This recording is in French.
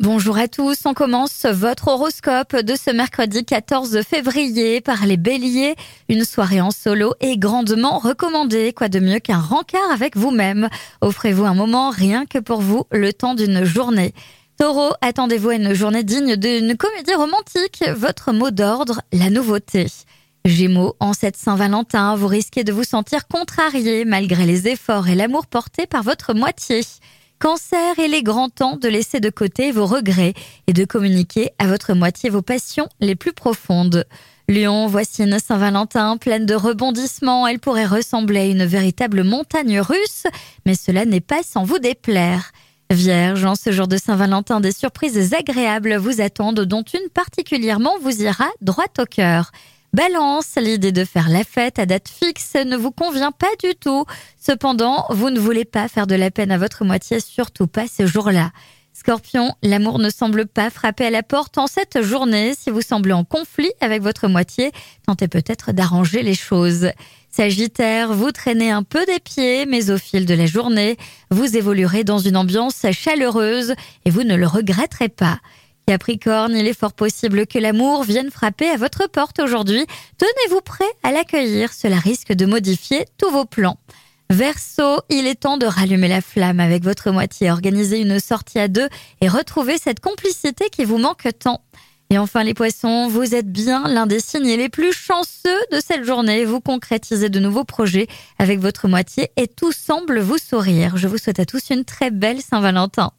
Bonjour à tous, on commence votre horoscope de ce mercredi 14 février par les béliers. Une soirée en solo est grandement recommandée, quoi de mieux qu'un rencard avec vous-même? Offrez-vous un moment rien que pour vous, le temps d'une journée. Taureau, attendez-vous à une journée digne d'une comédie romantique, votre mot d'ordre, la nouveauté. Gémeaux, en cette Saint-Valentin, vous risquez de vous sentir contrarié malgré les efforts et l'amour porté par votre moitié. Cancer, il est grand temps de laisser de côté vos regrets et de communiquer à votre moitié vos passions les plus profondes. Lion, voici une Saint-Valentin pleine de rebondissements. Elle pourrait ressembler à une véritable montagne russe, mais cela n'est pas sans vous déplaire. Vierge, en ce jour de Saint-Valentin, des surprises agréables vous attendent, dont une particulièrement vous ira droit au cœur. Balance, l'idée de faire la fête à date fixe ne vous convient pas du tout. Cependant, vous ne voulez pas faire de la peine à votre moitié, surtout pas ce jour-là. Scorpion, l'amour ne semble pas frapper à la porte en cette journée. Si vous semblez en conflit avec votre moitié, tentez peut-être d'arranger les choses. Sagittaire, vous traînez un peu des pieds, mais au fil de la journée, vous évoluerez dans une ambiance chaleureuse et vous ne le regretterez pas. Capricorne, il est fort possible que l'amour vienne frapper à votre porte aujourd'hui. Tenez-vous prêt à l'accueillir, cela risque de modifier tous vos plans. Verseau, il est temps de rallumer la flamme avec votre moitié, organiser une sortie à deux et retrouver cette complicité qui vous manque tant. Et enfin les poissons, vous êtes bien l'un des signes les plus chanceux de cette journée. Vous concrétisez de nouveaux projets avec votre moitié et tout semble vous sourire. Je vous souhaite à tous une très belle Saint-Valentin.